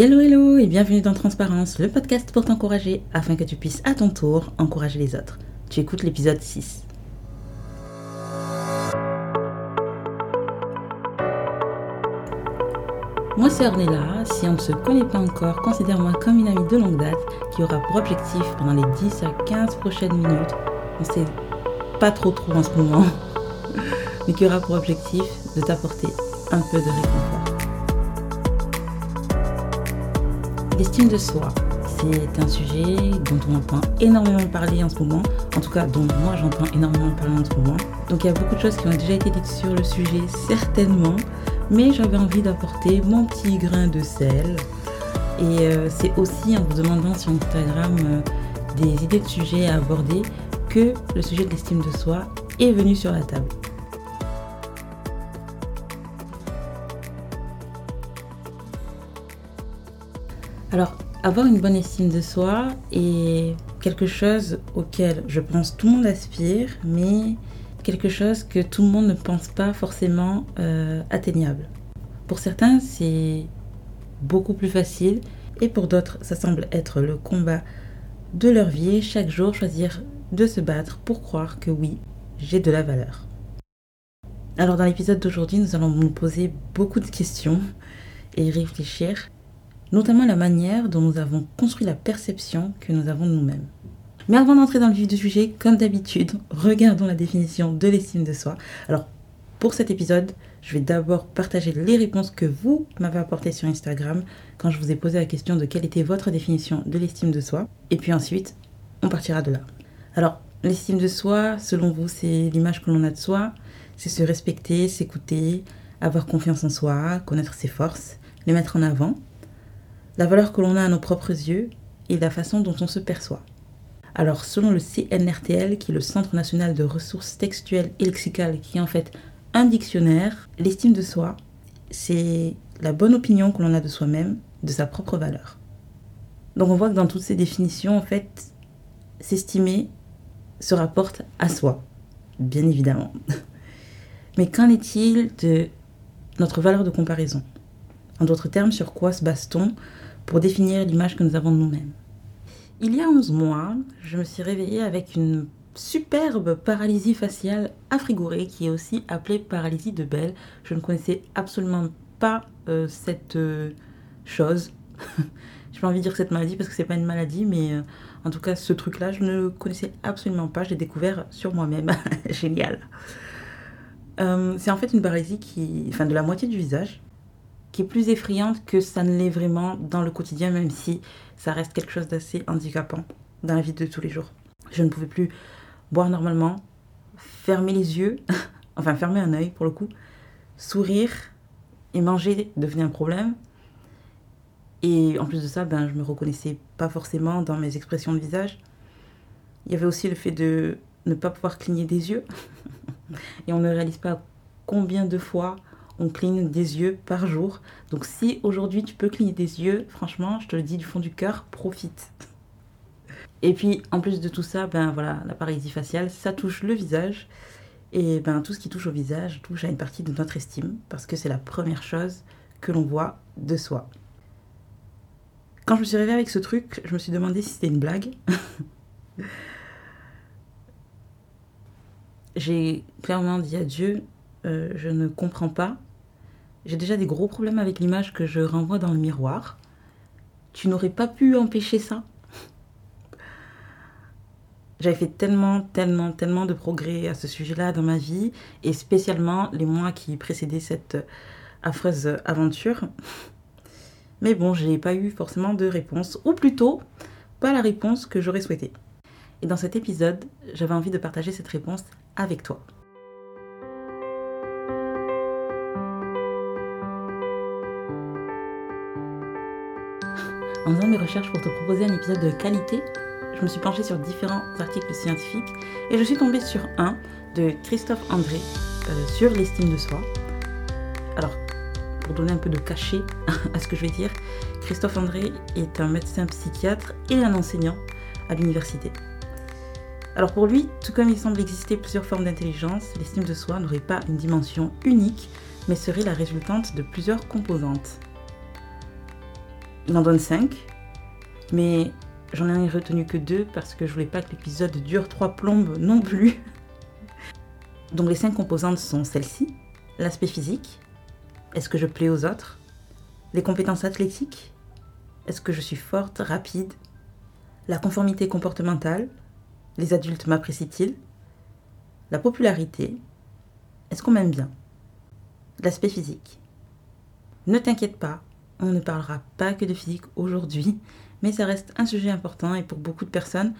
Hello hello et bienvenue dans Transparence, le podcast pour t'encourager afin que tu puisses à ton tour encourager les autres. Tu écoutes l'épisode 6. Moi c'est Ornella, si on ne se connaît pas encore, considère-moi comme une amie de longue date qui aura pour objectif pendant les 10 à 15 prochaines minutes, on sait pas trop trop en ce moment, mais qui aura pour objectif de t'apporter un peu de réconfort. L'estime de soi, c'est un sujet dont on entend énormément parler en ce moment, en tout cas dont moi j'entends énormément parler en ce moment. Donc il y a beaucoup de choses qui ont déjà été dites sur le sujet, certainement, mais j'avais envie d'apporter mon petit grain de sel. Et euh, c'est aussi en vous demandant sur Instagram euh, des idées de sujets à aborder que le sujet de l'estime de soi est venu sur la table. Alors, avoir une bonne estime de soi est quelque chose auquel je pense tout le monde aspire, mais quelque chose que tout le monde ne pense pas forcément euh, atteignable. Pour certains, c'est beaucoup plus facile, et pour d'autres, ça semble être le combat de leur vie, chaque jour choisir de se battre pour croire que oui, j'ai de la valeur. Alors dans l'épisode d'aujourd'hui, nous allons nous poser beaucoup de questions et réfléchir notamment la manière dont nous avons construit la perception que nous avons de nous-mêmes. Mais avant d'entrer dans le vif du sujet, comme d'habitude, regardons la définition de l'estime de soi. Alors, pour cet épisode, je vais d'abord partager les réponses que vous m'avez apportées sur Instagram quand je vous ai posé la question de quelle était votre définition de l'estime de soi. Et puis ensuite, on partira de là. Alors, l'estime de soi, selon vous, c'est l'image que l'on a de soi, c'est se respecter, s'écouter, avoir confiance en soi, connaître ses forces, les mettre en avant la valeur que l'on a à nos propres yeux et la façon dont on se perçoit. Alors, selon le CNRTL, qui est le Centre national de ressources textuelles et lexicales, qui est en fait un dictionnaire, l'estime de soi, c'est la bonne opinion que l'on a de soi-même, de sa propre valeur. Donc on voit que dans toutes ces définitions, en fait, s'estimer se rapporte à soi, bien évidemment. Mais qu'en est-il de notre valeur de comparaison? En d'autres termes, sur quoi se base-t-on? Pour définir l'image que nous avons de nous-mêmes. Il y a 11 mois, je me suis réveillée avec une superbe paralysie faciale afrigourée qui est aussi appelée paralysie de Bell. Je ne connaissais absolument pas euh, cette euh, chose. Je pas envie de dire cette maladie parce que c'est pas une maladie, mais euh, en tout cas ce truc-là, je ne le connaissais absolument pas. Je l'ai découvert sur moi-même. Génial. c'est en fait une paralysie qui, enfin, de la moitié du visage, qui est plus effrayante que ça ne l'est vraiment dans le quotidien, même si ça reste quelque chose d'assez handicapant dans la vie de tous les jours. Je ne pouvais plus boire normalement, fermer les yeux, enfin fermer un œil pour le coup, sourire et manger devenait un problème. Et en plus de ça, ben, je me reconnaissais pas forcément dans mes expressions de visage. Il y avait aussi le fait de ne pas pouvoir cligner des yeux. et on ne réalise pas combien de fois on cligne des yeux par jour. Donc si aujourd'hui tu peux cligner des yeux, franchement, je te le dis du fond du cœur, profite. Et puis en plus de tout ça, ben voilà, la paralysie faciale, ça touche le visage. Et ben tout ce qui touche au visage touche à une partie de notre estime parce que c'est la première chose que l'on voit de soi. Quand je me suis réveillée avec ce truc, je me suis demandé si c'était une blague. J'ai clairement dit à Dieu, euh, je ne comprends pas j'ai déjà des gros problèmes avec l'image que je renvoie dans le miroir. Tu n'aurais pas pu empêcher ça? J'avais fait tellement, tellement, tellement de progrès à ce sujet-là dans ma vie, et spécialement les mois qui précédaient cette affreuse aventure. Mais bon, je n'ai pas eu forcément de réponse, ou plutôt pas la réponse que j'aurais souhaité. Et dans cet épisode, j'avais envie de partager cette réponse avec toi. En faisant mes recherches pour te proposer un épisode de qualité, je me suis penchée sur différents articles scientifiques et je suis tombée sur un de Christophe André euh, sur l'estime de soi. Alors, pour donner un peu de cachet à ce que je vais dire, Christophe André est un médecin psychiatre et un enseignant à l'université. Alors pour lui, tout comme il semble exister plusieurs formes d'intelligence, l'estime de soi n'aurait pas une dimension unique, mais serait la résultante de plusieurs composantes. Il donne 5, mais j'en ai retenu que 2 parce que je voulais pas que l'épisode dure 3 plombes non plus. Donc les 5 composantes sont celles-ci. L'aspect physique. Est-ce que je plais aux autres Les compétences athlétiques. Est-ce que je suis forte, rapide La conformité comportementale. Les adultes m'apprécient-ils La popularité. Est-ce qu'on m'aime bien L'aspect physique. Ne t'inquiète pas, on ne parlera pas que de physique aujourd'hui, mais ça reste un sujet important et pour beaucoup de personnes,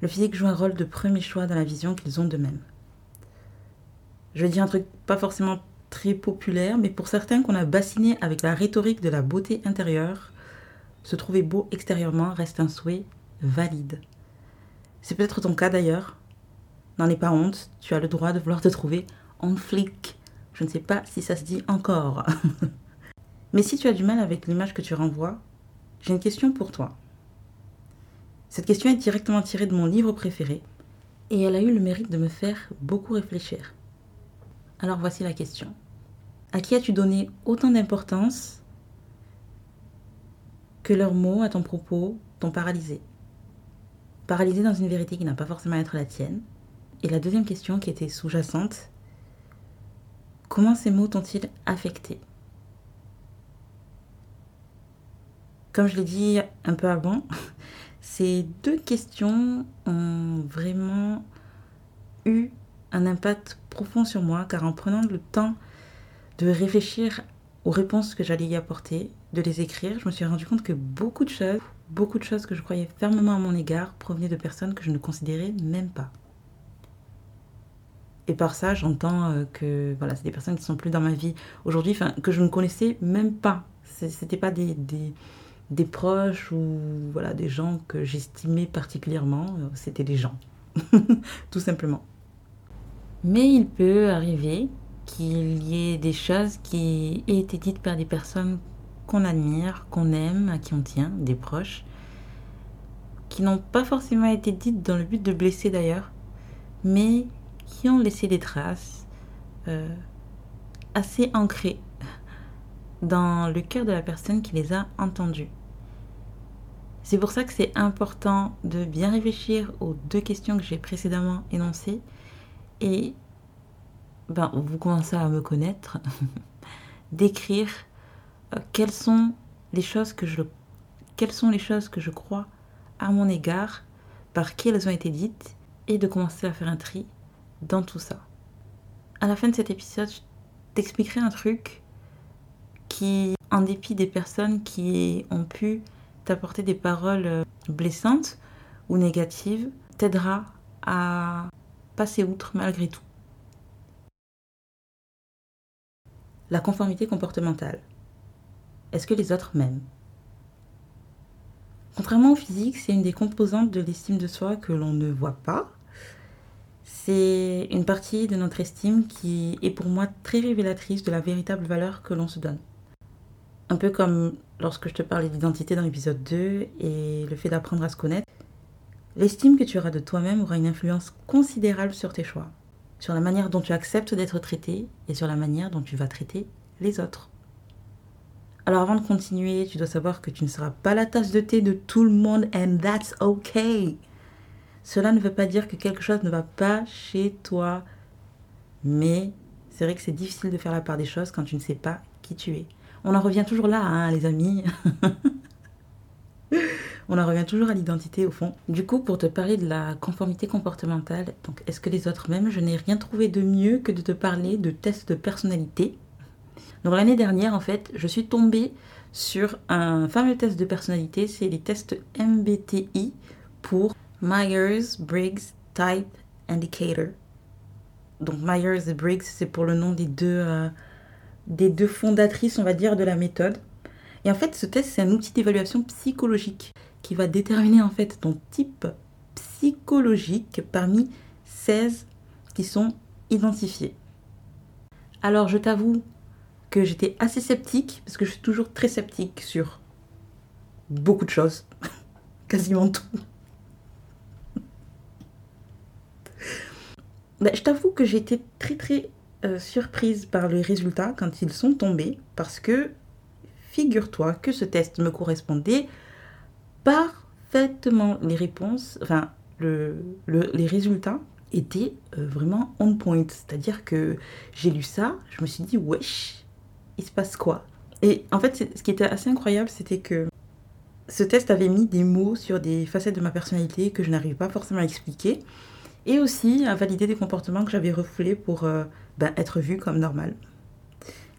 le physique joue un rôle de premier choix dans la vision qu'ils ont d'eux-mêmes. Je vais dire un truc pas forcément très populaire, mais pour certains qu'on a bassiné avec la rhétorique de la beauté intérieure, se trouver beau extérieurement reste un souhait valide. C'est peut-être ton cas d'ailleurs. N'en aie pas honte, tu as le droit de vouloir te trouver en flic. Je ne sais pas si ça se dit encore. mais si tu as du mal avec l'image que tu renvoies, j'ai une question pour toi. Cette question est directement tirée de mon livre préféré et elle a eu le mérite de me faire beaucoup réfléchir. Alors voici la question. À qui as-tu donné autant d'importance que leurs mots à ton propos t'ont paralysé? Paralysé dans une vérité qui n'a pas forcément à être la tienne. Et la deuxième question qui était sous-jacente, comment ces mots t'ont-ils affecté? Comme je l'ai dit un peu avant, ces deux questions ont vraiment eu un impact profond sur moi car en prenant le temps de réfléchir aux réponses que j'allais y apporter, de les écrire, je me suis rendu compte que beaucoup de choses, beaucoup de choses que je croyais fermement à mon égard provenaient de personnes que je ne considérais même pas. Et par ça, j'entends euh, que voilà, c'est des personnes qui sont plus dans ma vie aujourd'hui, que je ne connaissais même pas. C'était pas des, des proches ou voilà, des gens que j'estimais particulièrement, euh, c'était des gens, tout simplement. Mais il peut arriver qu'il y ait des choses qui aient été dites par des personnes qu'on admire, qu'on aime, à qui on tient, des proches, qui n'ont pas forcément été dites dans le but de blesser d'ailleurs, mais qui ont laissé des traces euh, assez ancrées dans le cœur de la personne qui les a entendus. C'est pour ça que c'est important de bien réfléchir aux deux questions que j'ai précédemment énoncées et ben, vous commencez à me connaître, d'écrire euh, quelles sont les choses que je quelles sont les choses que je crois à mon égard, par qui elles ont été dites, et de commencer à faire un tri dans tout ça. À la fin de cet épisode, je t'expliquerai un truc qui, en dépit des personnes qui ont pu t'apporter des paroles euh, blessantes ou négatives, t'aidera à passer outre malgré tout. La conformité comportementale. Est-ce que les autres m'aiment? Contrairement au physique, c'est une des composantes de l'estime de soi que l'on ne voit pas. C'est une partie de notre estime qui est pour moi très révélatrice de la véritable valeur que l'on se donne. Un peu comme lorsque je te parlais d'identité dans l'épisode 2 et le fait d'apprendre à se connaître, l'estime que tu auras de toi-même aura une influence considérable sur tes choix, sur la manière dont tu acceptes d'être traité et sur la manière dont tu vas traiter les autres. Alors avant de continuer, tu dois savoir que tu ne seras pas la tasse de thé de tout le monde and that's okay. Cela ne veut pas dire que quelque chose ne va pas chez toi, mais c'est vrai que c'est difficile de faire la part des choses quand tu ne sais pas qui tu es. On en revient toujours là, hein, les amis. On en revient toujours à l'identité au fond. Du coup, pour te parler de la conformité comportementale, donc est-ce que les autres m'aiment Je n'ai rien trouvé de mieux que de te parler de tests de personnalité? Donc l'année dernière, en fait, je suis tombée sur un fameux test de personnalité, c'est les tests MBTI pour Myers-Briggs Type Indicator. Donc Myers et Briggs, c'est pour le nom des deux, euh, des deux fondatrices, on va dire, de la méthode. Et en fait, ce test, c'est un outil d'évaluation psychologique qui va déterminer en fait ton type psychologique parmi 16 qui sont identifiés. Alors, je t'avoue que j'étais assez sceptique, parce que je suis toujours très sceptique sur beaucoup de choses, quasiment tout. Ben, je t'avoue que été très très euh, surprise par les résultats quand ils sont tombés, parce que figure-toi que ce test me correspondait parfaitement. Les réponses, enfin, le, les résultats étaient euh, vraiment on point. C'est-à-dire que j'ai lu ça, je me suis dit, wesh, il se passe quoi? Et en fait, ce qui était assez incroyable, c'était que ce test avait mis des mots sur des facettes de ma personnalité que je n'arrivais pas forcément à expliquer. Et aussi à valider des comportements que j'avais refoulés pour euh, ben, être vu comme normal.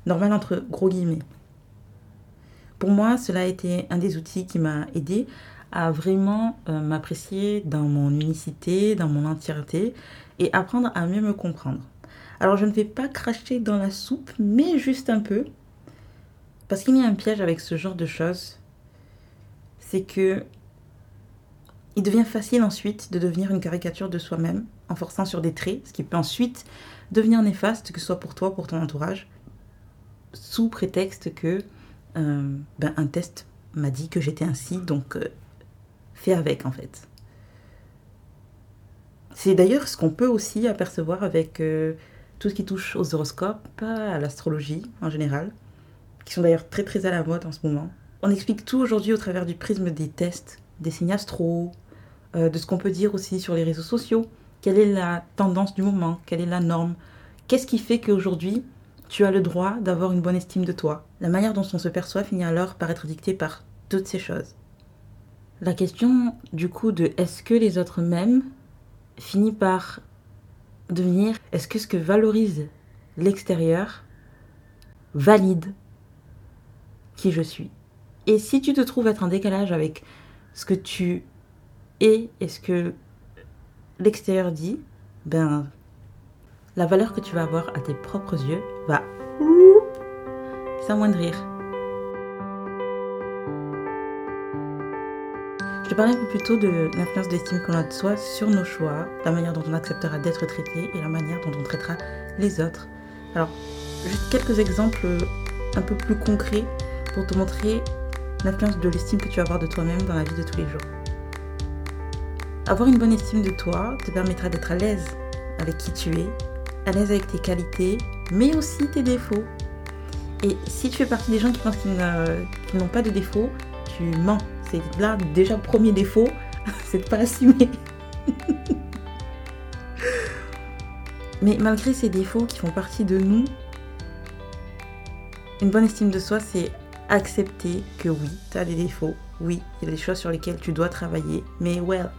Normal entre gros guillemets. Pour moi, cela a été un des outils qui m'a aidé à vraiment euh, m'apprécier dans mon unicité, dans mon entièreté et apprendre à mieux me comprendre. Alors je ne vais pas cracher dans la soupe, mais juste un peu. Parce qu'il y a un piège avec ce genre de choses. C'est que il devient facile ensuite de devenir une caricature de soi-même en forçant sur des traits, ce qui peut ensuite devenir néfaste, que ce soit pour toi, pour ton entourage, sous prétexte que euh, ben, un test m'a dit que j'étais ainsi, donc euh, fais avec en fait. C'est d'ailleurs ce qu'on peut aussi apercevoir avec euh, tout ce qui touche aux horoscopes, à l'astrologie en général, qui sont d'ailleurs très très à la mode en ce moment. On explique tout aujourd'hui au travers du prisme des tests, des signes astro, euh, de ce qu'on peut dire aussi sur les réseaux sociaux. Quelle est la tendance du moment? Quelle est la norme? Qu'est-ce qui fait qu'aujourd'hui, tu as le droit d'avoir une bonne estime de toi? La manière dont on se perçoit finit alors par être dictée par toutes ces choses. La question du coup de est-ce que les autres m'aiment finit par devenir est-ce que ce que valorise l'extérieur valide qui je suis? Et si tu te trouves être en décalage avec ce que tu es et ce que l'extérieur dit, ben la valeur que tu vas avoir à tes propres yeux va s'amoindrir. Je te parlais un peu plus tôt de l'influence d'estime qu'on a de soi sur nos choix, la manière dont on acceptera d'être traité et la manière dont on traitera les autres. Alors, juste quelques exemples un peu plus concrets pour te montrer l'influence de l'estime que tu vas avoir de toi-même dans la vie de tous les jours. Avoir une bonne estime de toi te permettra d'être à l'aise avec qui tu es, à l'aise avec tes qualités, mais aussi tes défauts. Et si tu fais partie des gens qui pensent qu'ils n'ont pas de défauts, tu mens. C'est là déjà le premier défaut, c'est de pas assumer. mais malgré ces défauts qui font partie de nous, une bonne estime de soi, c'est accepter que oui, tu as des défauts, oui, il y a des choses sur lesquelles tu dois travailler, mais well,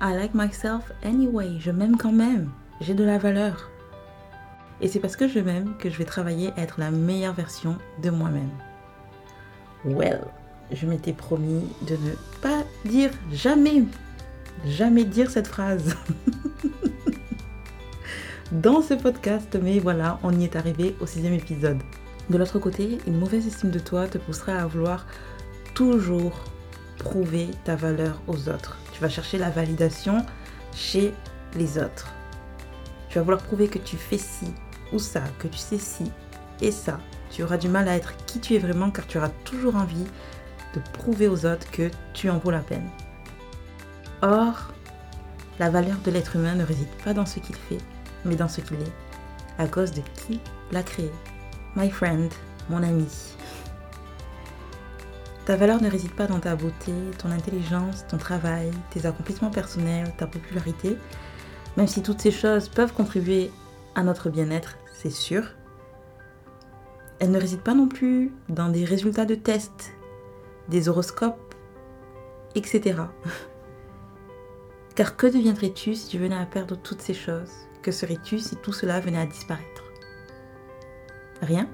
I like myself anyway, je m'aime quand même, j'ai de la valeur. Et c'est parce que je m'aime que je vais travailler à être la meilleure version de moi-même. Well, je m'étais promis de ne pas dire jamais, jamais dire cette phrase dans ce podcast, mais voilà, on y est arrivé au sixième épisode. De l'autre côté, une mauvaise estime de toi te poussera à vouloir toujours prouver ta valeur aux autres. Tu vas chercher la validation chez les autres. Tu vas vouloir prouver que tu fais ci ou ça, que tu sais ci et ça. Tu auras du mal à être qui tu es vraiment car tu auras toujours envie de prouver aux autres que tu en vaux la peine. Or, la valeur de l'être humain ne réside pas dans ce qu'il fait, mais dans ce qu'il est, à cause de qui l'a créé. My friend, mon ami. Ta valeur ne réside pas dans ta beauté, ton intelligence, ton travail, tes accomplissements personnels, ta popularité, même si toutes ces choses peuvent contribuer à notre bien-être, c'est sûr. Elle ne réside pas non plus dans des résultats de tests, des horoscopes, etc. Car que deviendrais-tu si tu venais à perdre toutes ces choses? Que serais-tu si tout cela venait à disparaître? Rien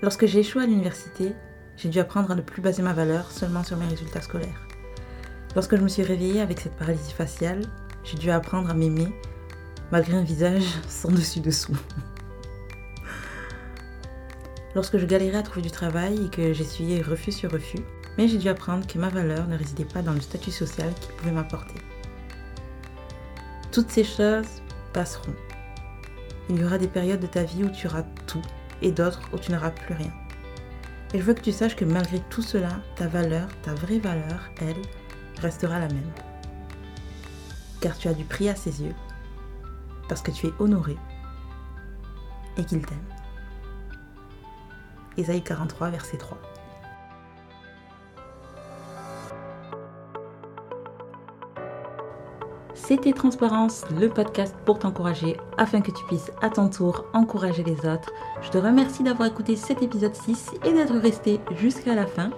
Lorsque j'ai échoué à l'université, j'ai dû apprendre à ne plus baser ma valeur seulement sur mes résultats scolaires. Lorsque je me suis réveillée avec cette paralysie faciale, j'ai dû apprendre à m'aimer malgré un visage sans dessus-dessous. Lorsque je galérais à trouver du travail et que j'essuyais refus sur refus, mais j'ai dû apprendre que ma valeur ne résidait pas dans le statut social qu'il pouvait m'apporter. Toutes ces choses passeront. Il y aura des périodes de ta vie où tu auras tout et d'autres où tu n'auras plus rien. Et je veux que tu saches que malgré tout cela, ta valeur, ta vraie valeur, elle, restera la même. Car tu as du prix à ses yeux, parce que tu es honoré et qu'il t'aime. Ésaïe 43, verset 3. C'était Transparence, le podcast pour t'encourager afin que tu puisses à ton tour encourager les autres. Je te remercie d'avoir écouté cet épisode 6 et d'être resté jusqu'à la fin.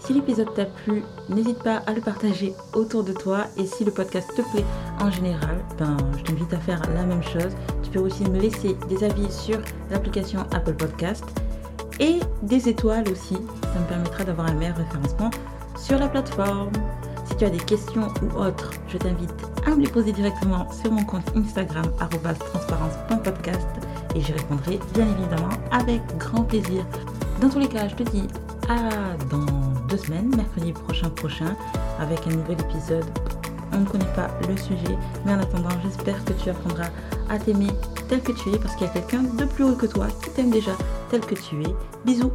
Si l'épisode t'a plu, n'hésite pas à le partager autour de toi et si le podcast te plaît en général, ben, je t'invite à faire la même chose. Tu peux aussi me laisser des avis sur l'application Apple Podcast et des étoiles aussi. Ça me permettra d'avoir un meilleur référencement sur la plateforme. Si tu as des questions ou autres, je t'invite à me les poser directement sur mon compte Instagram transparence.podcast et j'y répondrai bien évidemment avec grand plaisir. Dans tous les cas, je te dis à dans deux semaines, mercredi prochain prochain, avec un nouvel épisode. On ne connaît pas le sujet, mais en attendant, j'espère que tu apprendras à t'aimer tel que tu es parce qu'il y a quelqu'un de plus haut que toi qui t'aime déjà tel que tu es. Bisous